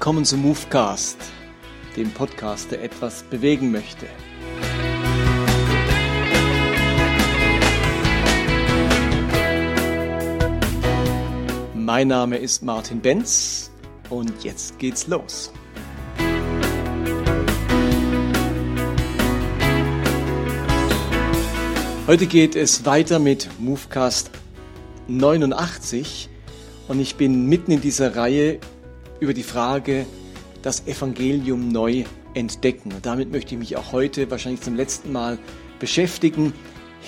Willkommen zum Movecast, dem Podcast, der etwas bewegen möchte. Mein Name ist Martin Benz und jetzt geht's los. Heute geht es weiter mit Movecast 89 und ich bin mitten in dieser Reihe über die Frage, das Evangelium neu entdecken. Und damit möchte ich mich auch heute wahrscheinlich zum letzten Mal beschäftigen.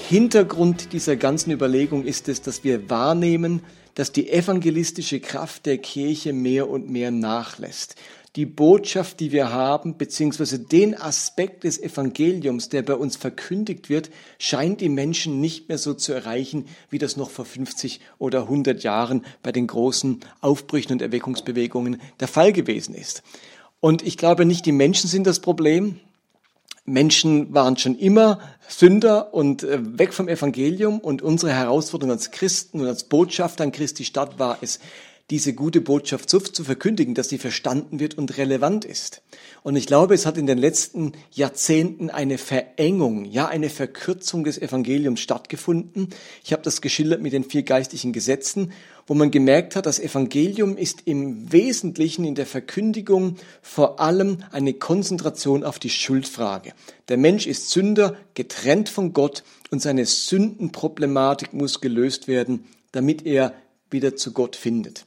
Hintergrund dieser ganzen Überlegung ist es, dass wir wahrnehmen, dass die evangelistische Kraft der Kirche mehr und mehr nachlässt die Botschaft, die wir haben, beziehungsweise den Aspekt des Evangeliums, der bei uns verkündigt wird, scheint die Menschen nicht mehr so zu erreichen, wie das noch vor 50 oder 100 Jahren bei den großen Aufbrüchen und Erweckungsbewegungen der Fall gewesen ist. Und ich glaube nicht, die Menschen sind das Problem. Menschen waren schon immer Sünder und äh, weg vom Evangelium und unsere Herausforderung als Christen und als Botschafter an Christi Stadt war es, diese gute Botschaft so zu verkündigen, dass sie verstanden wird und relevant ist. Und ich glaube, es hat in den letzten Jahrzehnten eine Verengung, ja eine Verkürzung des Evangeliums stattgefunden. Ich habe das geschildert mit den vier geistlichen Gesetzen, wo man gemerkt hat, das Evangelium ist im Wesentlichen in der Verkündigung vor allem eine Konzentration auf die Schuldfrage. Der Mensch ist Sünder, getrennt von Gott und seine Sündenproblematik muss gelöst werden, damit er wieder zu Gott findet.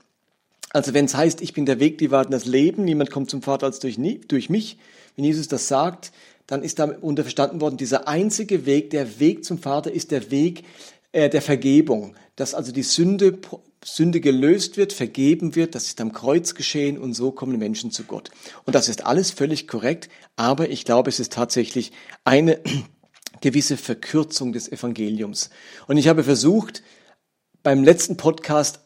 Also wenn es heißt, ich bin der Weg, die Wahrheit und das Leben, niemand kommt zum Vater als durch, durch mich, wenn Jesus das sagt, dann ist darunter verstanden worden, dieser einzige Weg, der Weg zum Vater ist der Weg äh, der Vergebung, dass also die Sünde, Sünde gelöst wird, vergeben wird, das ist am Kreuz geschehen und so kommen Menschen zu Gott. Und das ist alles völlig korrekt, aber ich glaube, es ist tatsächlich eine gewisse Verkürzung des Evangeliums. Und ich habe versucht, beim letzten Podcast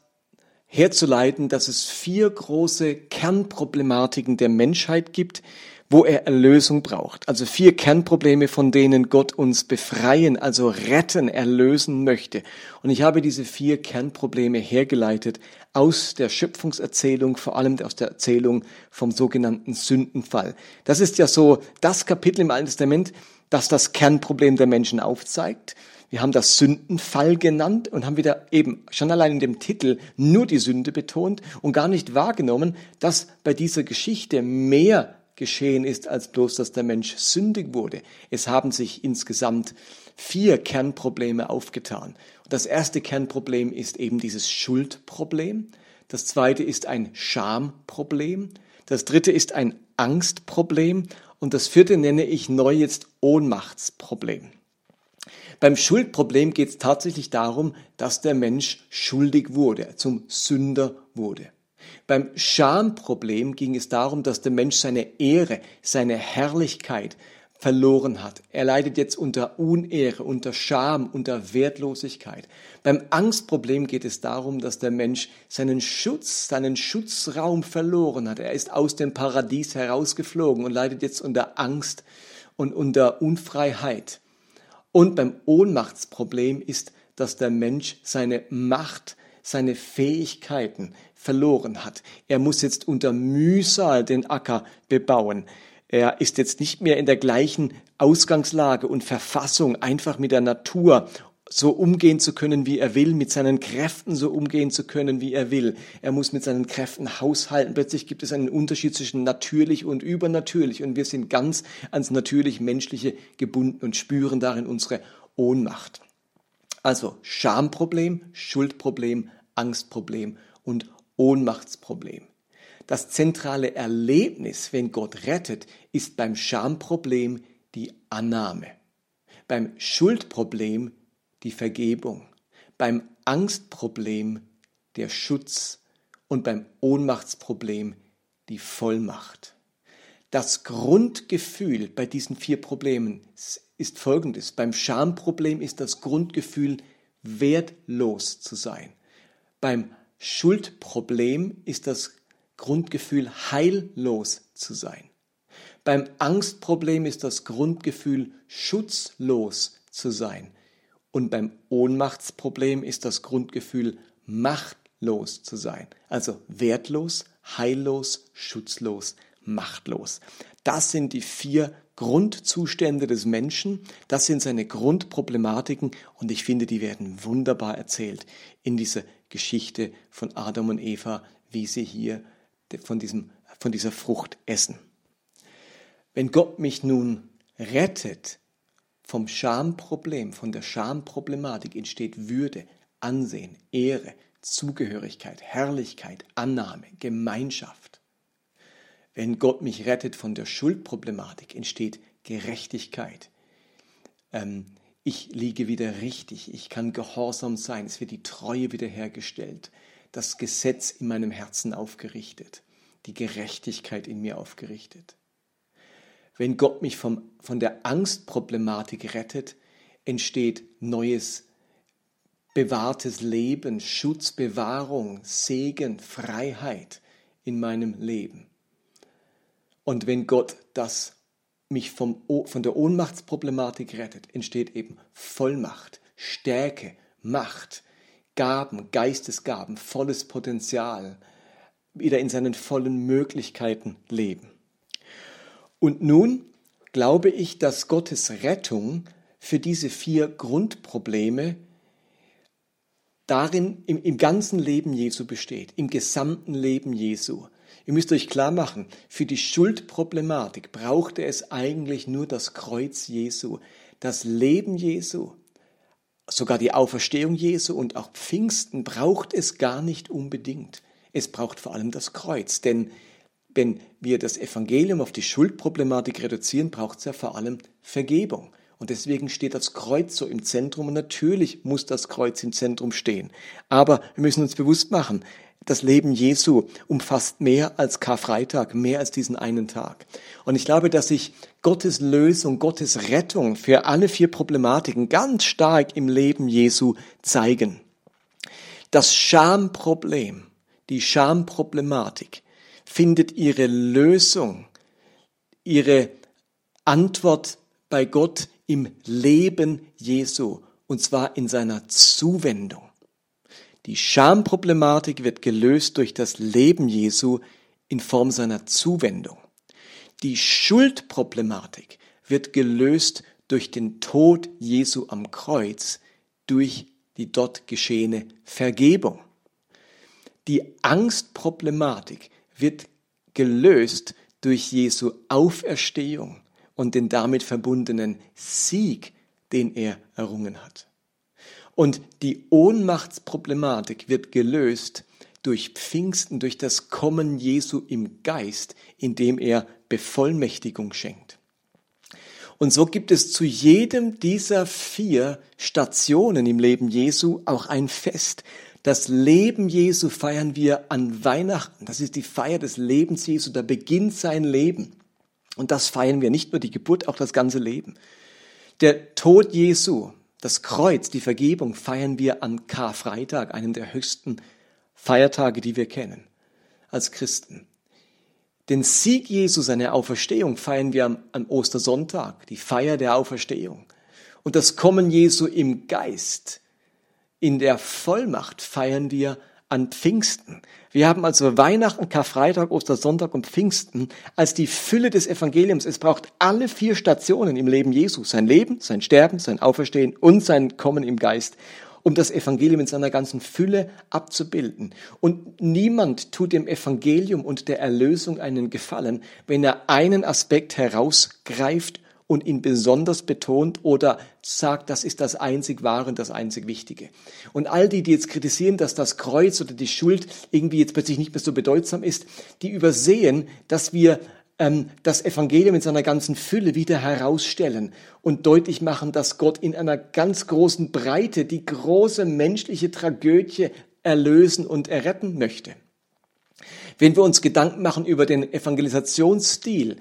herzuleiten, dass es vier große Kernproblematiken der Menschheit gibt, wo er Erlösung braucht. Also vier Kernprobleme, von denen Gott uns befreien, also retten, erlösen möchte. Und ich habe diese vier Kernprobleme hergeleitet aus der Schöpfungserzählung, vor allem aus der Erzählung vom sogenannten Sündenfall. Das ist ja so das Kapitel im Alten Testament, das das Kernproblem der Menschen aufzeigt. Wir haben das Sündenfall genannt und haben wieder eben schon allein in dem Titel nur die Sünde betont und gar nicht wahrgenommen, dass bei dieser Geschichte mehr geschehen ist, als bloß, dass der Mensch sündig wurde. Es haben sich insgesamt vier Kernprobleme aufgetan. Das erste Kernproblem ist eben dieses Schuldproblem. Das zweite ist ein Schamproblem. Das dritte ist ein Angstproblem. Und das vierte nenne ich neu jetzt Ohnmachtsproblem. Beim Schuldproblem geht es tatsächlich darum, dass der Mensch schuldig wurde, zum Sünder wurde. Beim Schamproblem ging es darum, dass der Mensch seine Ehre, seine Herrlichkeit verloren hat. Er leidet jetzt unter Unehre, unter Scham, unter Wertlosigkeit. Beim Angstproblem geht es darum, dass der Mensch seinen Schutz, seinen Schutzraum verloren hat. Er ist aus dem Paradies herausgeflogen und leidet jetzt unter Angst und unter Unfreiheit. Und beim Ohnmachtsproblem ist, dass der Mensch seine Macht, seine Fähigkeiten verloren hat. Er muss jetzt unter Mühsal den Acker bebauen. Er ist jetzt nicht mehr in der gleichen Ausgangslage und Verfassung, einfach mit der Natur so umgehen zu können, wie er will, mit seinen Kräften so umgehen zu können, wie er will. Er muss mit seinen Kräften haushalten. Plötzlich gibt es einen Unterschied zwischen natürlich und übernatürlich und wir sind ganz ans natürlich Menschliche gebunden und spüren darin unsere Ohnmacht. Also Schamproblem, Schuldproblem, Angstproblem und Ohnmachtsproblem. Das zentrale Erlebnis, wenn Gott rettet, ist beim Schamproblem die Annahme. Beim Schuldproblem die Vergebung, beim Angstproblem der Schutz und beim Ohnmachtsproblem die Vollmacht. Das Grundgefühl bei diesen vier Problemen ist folgendes. Beim Schamproblem ist das Grundgefühl, wertlos zu sein. Beim Schuldproblem ist das Grundgefühl, heillos zu sein. Beim Angstproblem ist das Grundgefühl, schutzlos zu sein. Und beim Ohnmachtsproblem ist das Grundgefühl, machtlos zu sein. Also wertlos, heillos, schutzlos, machtlos. Das sind die vier Grundzustände des Menschen, das sind seine Grundproblematiken und ich finde, die werden wunderbar erzählt in dieser Geschichte von Adam und Eva, wie sie hier von, diesem, von dieser Frucht essen. Wenn Gott mich nun rettet vom Schamproblem, von der Schamproblematik entsteht Würde, Ansehen, Ehre, Zugehörigkeit, Herrlichkeit, Annahme, Gemeinschaft. Wenn Gott mich rettet von der Schuldproblematik, entsteht Gerechtigkeit. Ähm, ich liege wieder richtig, ich kann gehorsam sein, es wird die Treue wiederhergestellt, das Gesetz in meinem Herzen aufgerichtet, die Gerechtigkeit in mir aufgerichtet. Wenn Gott mich vom, von der Angstproblematik rettet, entsteht neues, bewahrtes Leben, Schutz, Bewahrung, Segen, Freiheit in meinem Leben. Und wenn Gott das mich vom, von der Ohnmachtsproblematik rettet, entsteht eben Vollmacht, Stärke, Macht, Gaben, Geistesgaben, volles Potenzial, wieder in seinen vollen Möglichkeiten leben. Und nun glaube ich, dass Gottes Rettung für diese vier Grundprobleme darin im, im ganzen Leben Jesu besteht, im gesamten Leben Jesu. Ihr müsst euch klar machen, für die Schuldproblematik brauchte es eigentlich nur das Kreuz Jesu, das Leben Jesu, sogar die Auferstehung Jesu und auch Pfingsten braucht es gar nicht unbedingt. Es braucht vor allem das Kreuz, denn wenn wir das Evangelium auf die Schuldproblematik reduzieren, braucht es ja vor allem Vergebung. Und deswegen steht das Kreuz so im Zentrum und natürlich muss das Kreuz im Zentrum stehen. Aber wir müssen uns bewusst machen, das Leben Jesu umfasst mehr als Karfreitag, mehr als diesen einen Tag. Und ich glaube, dass sich Gottes Lösung, Gottes Rettung für alle vier Problematiken ganz stark im Leben Jesu zeigen. Das Schamproblem, die Schamproblematik, findet ihre Lösung, ihre Antwort bei Gott im Leben Jesu, und zwar in seiner Zuwendung. Die Schamproblematik wird gelöst durch das Leben Jesu in Form seiner Zuwendung. Die Schuldproblematik wird gelöst durch den Tod Jesu am Kreuz, durch die dort geschehene Vergebung. Die Angstproblematik wird gelöst durch Jesu Auferstehung und den damit verbundenen Sieg, den er errungen hat. Und die Ohnmachtsproblematik wird gelöst durch Pfingsten, durch das Kommen Jesu im Geist, indem er Bevollmächtigung schenkt. Und so gibt es zu jedem dieser vier Stationen im Leben Jesu auch ein Fest, das Leben Jesu feiern wir an Weihnachten. Das ist die Feier des Lebens Jesu. Da beginnt sein Leben. Und das feiern wir nicht nur die Geburt, auch das ganze Leben. Der Tod Jesu, das Kreuz, die Vergebung feiern wir an Karfreitag, einem der höchsten Feiertage, die wir kennen als Christen. Den Sieg Jesu, seine Auferstehung feiern wir am, am Ostersonntag, die Feier der Auferstehung. Und das Kommen Jesu im Geist, in der Vollmacht feiern wir an Pfingsten. Wir haben also Weihnachten, Karfreitag, Ostersonntag und Pfingsten als die Fülle des Evangeliums. Es braucht alle vier Stationen im Leben Jesu. Sein Leben, sein Sterben, sein Auferstehen und sein Kommen im Geist, um das Evangelium in seiner ganzen Fülle abzubilden. Und niemand tut dem Evangelium und der Erlösung einen Gefallen, wenn er einen Aspekt herausgreift und ihn besonders betont oder sagt, das ist das einzig Wahre und das einzig Wichtige. Und all die, die jetzt kritisieren, dass das Kreuz oder die Schuld irgendwie jetzt plötzlich nicht mehr so bedeutsam ist, die übersehen, dass wir ähm, das Evangelium in seiner ganzen Fülle wieder herausstellen und deutlich machen, dass Gott in einer ganz großen Breite die große menschliche Tragödie erlösen und erretten möchte. Wenn wir uns Gedanken machen über den Evangelisationsstil,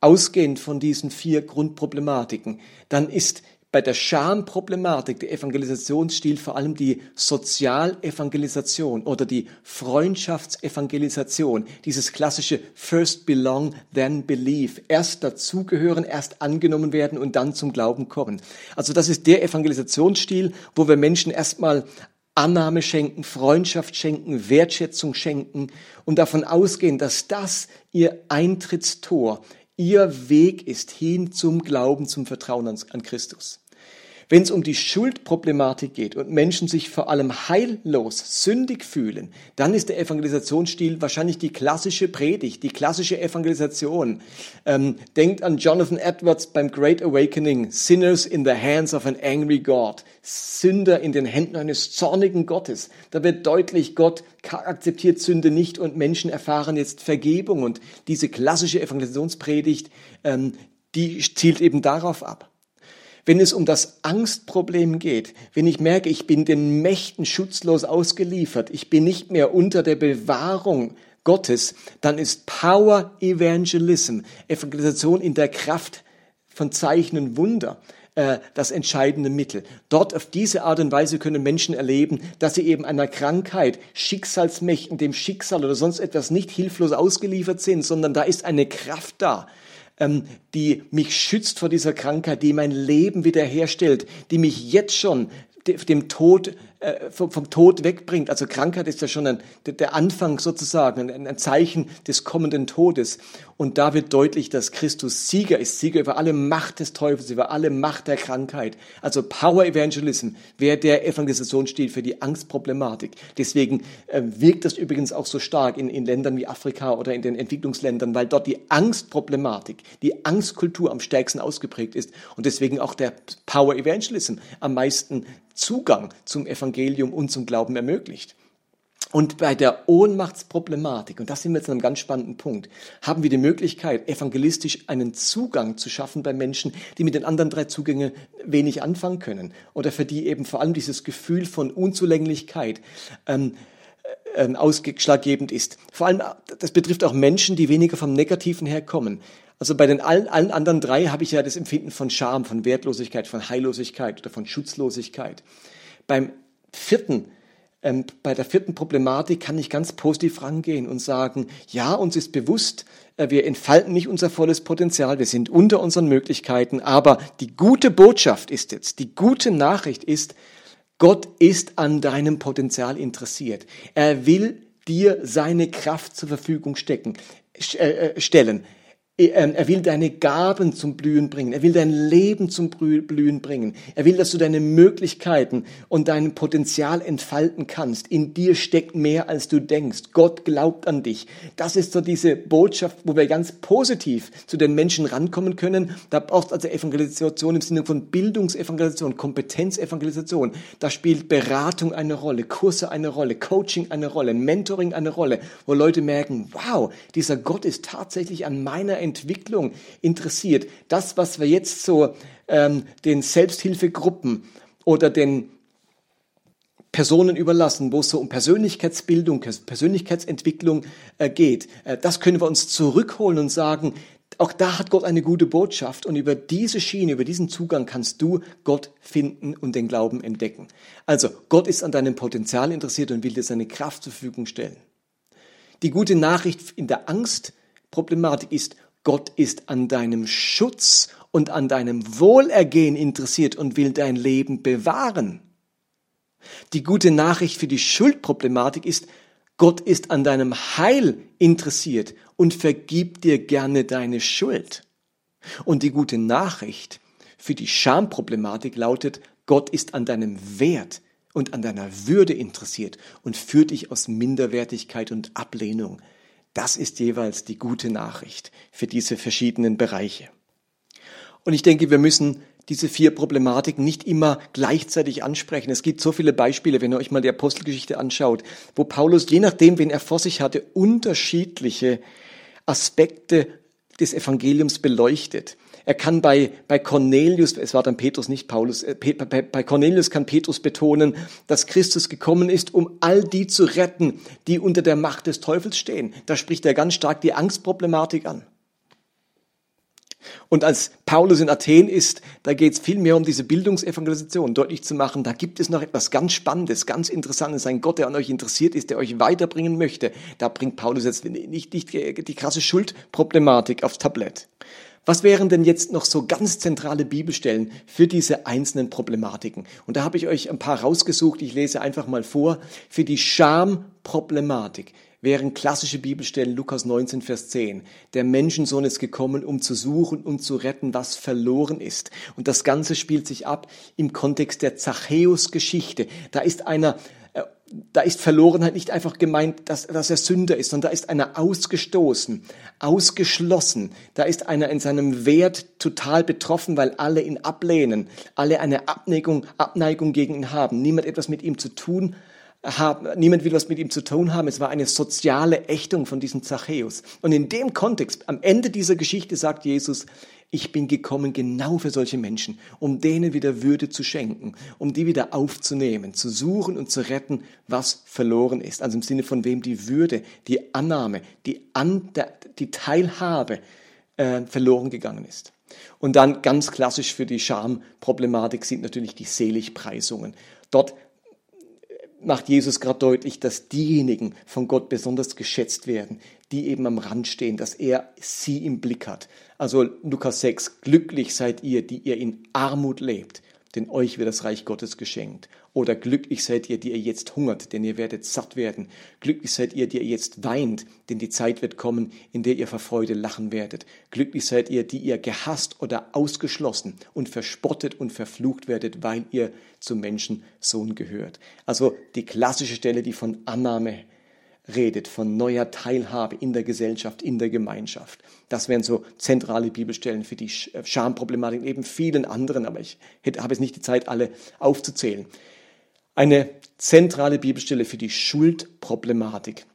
ausgehend von diesen vier Grundproblematiken, dann ist bei der Schamproblematik der Evangelisationsstil vor allem die Sozialevangelisation oder die Freundschaftsevangelisation, dieses klassische First belong, then believe, erst dazugehören, erst angenommen werden und dann zum Glauben kommen. Also das ist der Evangelisationsstil, wo wir Menschen erstmal Annahme schenken, Freundschaft schenken, Wertschätzung schenken und davon ausgehen, dass das ihr Eintrittstor, ihr Weg ist hin zum Glauben, zum Vertrauen an, Christus. Wenn es um die Schuldproblematik geht und Menschen sich vor allem heillos, sündig fühlen, dann ist der Evangelisationsstil wahrscheinlich die klassische Predigt, die klassische Evangelisation. Ähm, denkt an Jonathan Edwards beim Great Awakening, Sinners in the hands of an angry God, Sünder in den Händen eines zornigen Gottes. Da wird deutlich, Gott akzeptiert Sünde nicht und Menschen erfahren jetzt Vergebung. Und diese klassische Evangelisationspredigt, ähm, die zielt eben darauf ab. Wenn es um das Angstproblem geht, wenn ich merke, ich bin den Mächten schutzlos ausgeliefert, ich bin nicht mehr unter der Bewahrung Gottes, dann ist Power Evangelism, Evangelisation in der Kraft von Zeichen und Wunder, äh, das entscheidende Mittel. Dort auf diese Art und Weise können Menschen erleben, dass sie eben einer Krankheit, Schicksalsmächten, dem Schicksal oder sonst etwas nicht hilflos ausgeliefert sind, sondern da ist eine Kraft da, ähm, die mich schützt vor dieser Krankheit, die mein Leben wiederherstellt, die mich jetzt schon dem Tod äh, vom, vom, Tod wegbringt. Also Krankheit ist ja schon ein, der Anfang sozusagen, ein, ein, Zeichen des kommenden Todes. Und da wird deutlich, dass Christus Sieger ist, Sieger über alle Macht des Teufels, über alle Macht der Krankheit. Also Power Evangelism wäre der Evangelisationsstil für die Angstproblematik. Deswegen äh, wirkt das übrigens auch so stark in, in Ländern wie Afrika oder in den Entwicklungsländern, weil dort die Angstproblematik, die Angstkultur am stärksten ausgeprägt ist und deswegen auch der Power Evangelism am meisten Zugang zum Evangelium und zum Glauben ermöglicht. Und bei der Ohnmachtsproblematik, und das sind wir jetzt an einem ganz spannenden Punkt, haben wir die Möglichkeit, evangelistisch einen Zugang zu schaffen bei Menschen, die mit den anderen drei Zugängen wenig anfangen können oder für die eben vor allem dieses Gefühl von Unzulänglichkeit ähm, äh, ausschlaggebend ist. Vor allem, das betrifft auch Menschen, die weniger vom Negativen herkommen. Also bei den allen, allen anderen drei habe ich ja das Empfinden von Scham, von Wertlosigkeit, von Heillosigkeit oder von Schutzlosigkeit. Beim vierten, ähm, bei der vierten Problematik kann ich ganz positiv rangehen und sagen, ja, uns ist bewusst, äh, wir entfalten nicht unser volles Potenzial, wir sind unter unseren Möglichkeiten, aber die gute Botschaft ist jetzt, die gute Nachricht ist, Gott ist an deinem Potenzial interessiert. Er will dir seine Kraft zur Verfügung stecken, äh, äh, stellen. Ähm, er will deine Gaben zum Blühen bringen. Er will dein Leben zum Blühen bringen. Er will, dass du deine Möglichkeiten und dein Potenzial entfalten kannst. In dir steckt mehr, als du denkst. Gott glaubt an dich. Das ist so diese Botschaft, wo wir ganz positiv zu den Menschen rankommen können. Da brauchst du also Evangelisation im Sinne von Bildungsevangelisation, Kompetenzevangelisation. Da spielt Beratung eine Rolle, Kurse eine Rolle, Coaching eine Rolle, Mentoring eine Rolle, wo Leute merken, wow, dieser Gott ist tatsächlich an meiner Entwicklung interessiert, das, was wir jetzt so ähm, den Selbsthilfegruppen oder den Personen überlassen, wo es so um Persönlichkeitsbildung, Persönlichkeitsentwicklung äh, geht, äh, das können wir uns zurückholen und sagen, auch da hat Gott eine gute Botschaft und über diese Schiene, über diesen Zugang kannst du Gott finden und den Glauben entdecken. Also Gott ist an deinem Potenzial interessiert und will dir seine Kraft zur Verfügung stellen. Die gute Nachricht in der Angstproblematik ist, Gott ist an deinem Schutz und an deinem Wohlergehen interessiert und will dein Leben bewahren. Die gute Nachricht für die Schuldproblematik ist, Gott ist an deinem Heil interessiert und vergibt dir gerne deine Schuld. Und die gute Nachricht für die Schamproblematik lautet, Gott ist an deinem Wert und an deiner Würde interessiert und führt dich aus Minderwertigkeit und Ablehnung das ist jeweils die gute Nachricht für diese verschiedenen Bereiche. Und ich denke, wir müssen diese vier Problematiken nicht immer gleichzeitig ansprechen. Es gibt so viele Beispiele, wenn ihr euch mal die Apostelgeschichte anschaut, wo Paulus, je nachdem, wen er vor sich hatte, unterschiedliche Aspekte des Evangeliums beleuchtet. Er kann bei, bei Cornelius, es war dann Petrus, nicht Paulus, äh, bei Cornelius kann Petrus betonen, dass Christus gekommen ist, um all die zu retten, die unter der Macht des Teufels stehen. Da spricht er ganz stark die Angstproblematik an. Und als Paulus in Athen ist, da geht es viel mehr um diese Bildungsevangelisation, deutlich zu machen, da gibt es noch etwas ganz Spannendes, ganz Interessantes, ein Gott, der an euch interessiert ist, der euch weiterbringen möchte. Da bringt Paulus jetzt nicht, nicht die krasse Schuldproblematik aufs Tablett. Was wären denn jetzt noch so ganz zentrale Bibelstellen für diese einzelnen Problematiken? Und da habe ich euch ein paar rausgesucht. Ich lese einfach mal vor. Für die Schamproblematik wären klassische Bibelstellen Lukas 19, Vers 10. Der Menschensohn ist gekommen, um zu suchen und zu retten, was verloren ist. Und das Ganze spielt sich ab im Kontext der Zachäus-Geschichte. Da ist einer da ist Verlorenheit nicht einfach gemeint, dass, dass er Sünder ist, sondern da ist einer ausgestoßen, ausgeschlossen. Da ist einer in seinem Wert total betroffen, weil alle ihn ablehnen, alle eine Abneigung, Abneigung gegen ihn haben. Niemand etwas mit ihm zu tun haben, niemand will was mit ihm zu tun haben. Es war eine soziale Ächtung von diesem Zachäus. Und in dem Kontext, am Ende dieser Geschichte sagt Jesus, ich bin gekommen genau für solche Menschen, um denen wieder Würde zu schenken, um die wieder aufzunehmen, zu suchen und zu retten, was verloren ist. Also im Sinne von wem die Würde, die Annahme, die, An die Teilhabe äh, verloren gegangen ist. Und dann ganz klassisch für die Schamproblematik sind natürlich die Seligpreisungen. Dort macht Jesus gerade deutlich, dass diejenigen von Gott besonders geschätzt werden, die eben am Rand stehen, dass er sie im Blick hat. Also Lukas 6, glücklich seid ihr, die ihr in Armut lebt, denn euch wird das Reich Gottes geschenkt. Oder glücklich seid ihr, die ihr jetzt hungert, denn ihr werdet satt werden. Glücklich seid ihr, die ihr jetzt weint, denn die Zeit wird kommen, in der ihr vor Freude lachen werdet. Glücklich seid ihr, die ihr gehasst oder ausgeschlossen und verspottet und verflucht werdet, weil ihr zum Menschensohn gehört. Also die klassische Stelle, die von Annahme redet, von neuer Teilhabe in der Gesellschaft, in der Gemeinschaft. Das wären so zentrale Bibelstellen für die äh, Schamproblematik, neben vielen anderen, aber ich habe jetzt nicht die Zeit, alle aufzuzählen. Eine zentrale Bibelstelle für die Schuldproblematik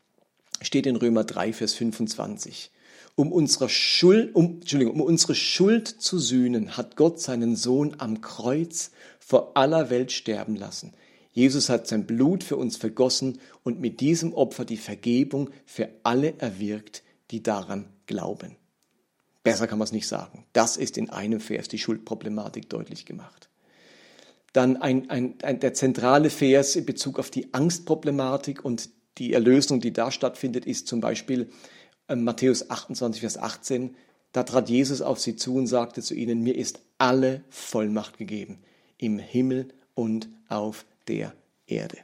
steht in Römer 3, Vers 25. Um unsere, Schuld, um, Entschuldigung, um unsere Schuld zu sühnen, hat Gott seinen Sohn am Kreuz vor aller Welt sterben lassen. Jesus hat sein Blut für uns vergossen und mit diesem Opfer die Vergebung für alle erwirkt, die daran glauben. Besser kann man es nicht sagen. Das ist in einem Vers die Schuldproblematik deutlich gemacht. Dann ein, ein, ein, der zentrale Vers in Bezug auf die Angstproblematik und die Erlösung, die da stattfindet, ist zum Beispiel äh, Matthäus 28, Vers 18. Da trat Jesus auf sie zu und sagte zu ihnen, mir ist alle Vollmacht gegeben, im Himmel und auf der Erde.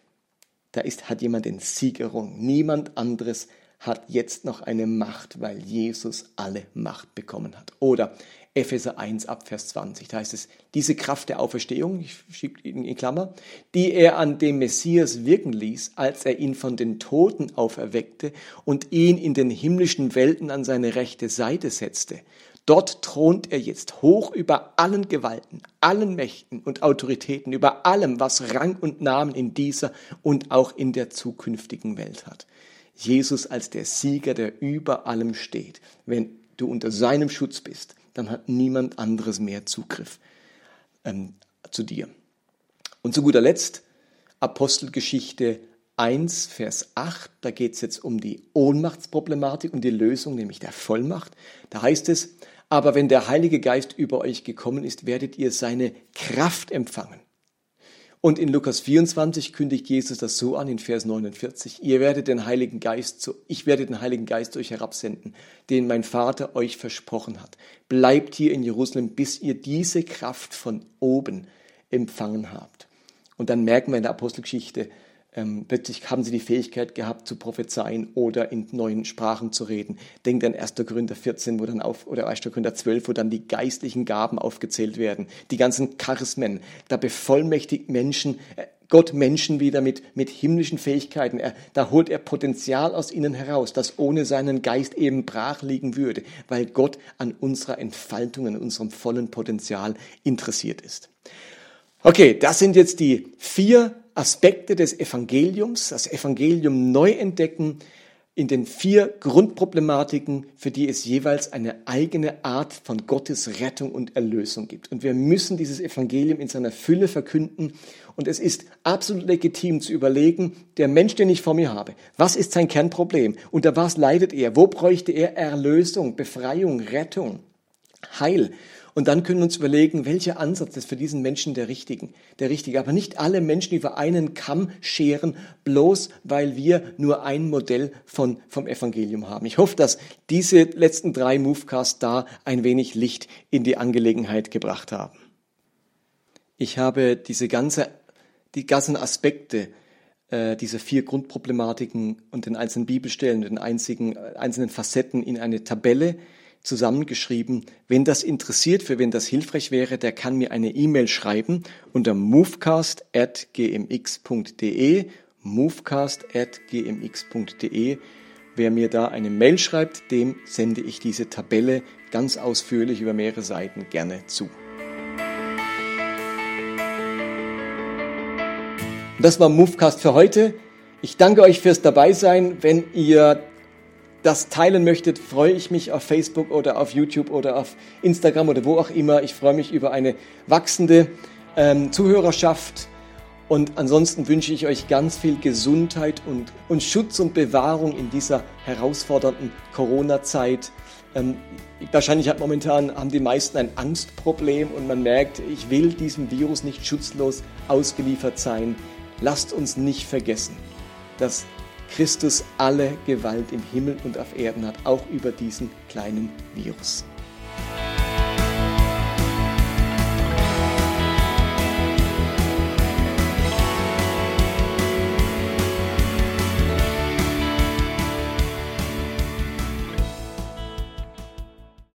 Da ist, hat jemand den Sieg errungen. Niemand anderes hat jetzt noch eine Macht, weil Jesus alle Macht bekommen hat. Oder Epheser 1 ab Vers 20. Da heißt es, diese Kraft der Auferstehung, ich schiebe ihn in Klammer, die er an dem Messias wirken ließ, als er ihn von den Toten auferweckte und ihn in den himmlischen Welten an seine rechte Seite setzte. Dort thront er jetzt hoch über allen Gewalten, allen Mächten und Autoritäten, über allem, was Rang und Namen in dieser und auch in der zukünftigen Welt hat. Jesus als der Sieger, der über allem steht. Wenn du unter seinem Schutz bist, dann hat niemand anderes mehr Zugriff ähm, zu dir. Und zu guter Letzt Apostelgeschichte 1, Vers 8, da geht es jetzt um die Ohnmachtsproblematik und die Lösung, nämlich der Vollmacht. Da heißt es, aber wenn der Heilige Geist über euch gekommen ist, werdet ihr seine Kraft empfangen. Und in Lukas 24 kündigt Jesus das so an in Vers 49. Ihr werdet den Heiligen Geist, ich werde den Heiligen Geist euch herabsenden, den mein Vater euch versprochen hat. Bleibt hier in Jerusalem, bis ihr diese Kraft von oben empfangen habt. Und dann merken wir in der Apostelgeschichte, ähm, plötzlich haben sie die Fähigkeit gehabt zu prophezeien oder in neuen Sprachen zu reden. Denkt an 1. Korinther 14, wo dann auf, oder 1. Korinther 12, wo dann die geistlichen Gaben aufgezählt werden. Die ganzen Charismen. Da bevollmächtigt Menschen, äh, Gott Menschen wieder mit, mit himmlischen Fähigkeiten. Er, da holt er Potenzial aus ihnen heraus, das ohne seinen Geist eben brach liegen würde, weil Gott an unserer Entfaltung, an unserem vollen Potenzial interessiert ist. Okay, das sind jetzt die vier Aspekte des Evangeliums, das Evangelium neu entdecken in den vier Grundproblematiken, für die es jeweils eine eigene Art von Gottes Rettung und Erlösung gibt. Und wir müssen dieses Evangelium in seiner Fülle verkünden. Und es ist absolut legitim zu überlegen, der Mensch, den ich vor mir habe, was ist sein Kernproblem? Unter was leidet er? Wo bräuchte er Erlösung, Befreiung, Rettung, Heil? Und dann können wir uns überlegen, welcher Ansatz ist für diesen Menschen der richtige, der richtige. Aber nicht alle Menschen über einen Kamm scheren, bloß weil wir nur ein Modell von, vom Evangelium haben. Ich hoffe, dass diese letzten drei Movecasts da ein wenig Licht in die Angelegenheit gebracht haben. Ich habe diese ganze, die ganzen Aspekte äh, diese vier Grundproblematiken und den einzelnen Bibelstellen, den einzigen, einzelnen Facetten in eine Tabelle zusammengeschrieben. Wenn das interessiert, für wen das hilfreich wäre, der kann mir eine E-Mail schreiben unter movecast.gmx.de movecast.gmx.de Wer mir da eine Mail schreibt, dem sende ich diese Tabelle ganz ausführlich über mehrere Seiten gerne zu. Das war Movecast für heute. Ich danke euch fürs Dabeisein. Wenn ihr das teilen möchtet, freue ich mich auf Facebook oder auf YouTube oder auf Instagram oder wo auch immer. Ich freue mich über eine wachsende ähm, Zuhörerschaft. Und ansonsten wünsche ich euch ganz viel Gesundheit und, und Schutz und Bewahrung in dieser herausfordernden Corona-Zeit. Ähm, wahrscheinlich hat momentan haben die meisten ein Angstproblem und man merkt, ich will diesem Virus nicht schutzlos ausgeliefert sein lasst uns nicht vergessen, dass Christus alle Gewalt im Himmel und auf Erden hat, auch über diesen kleinen Virus.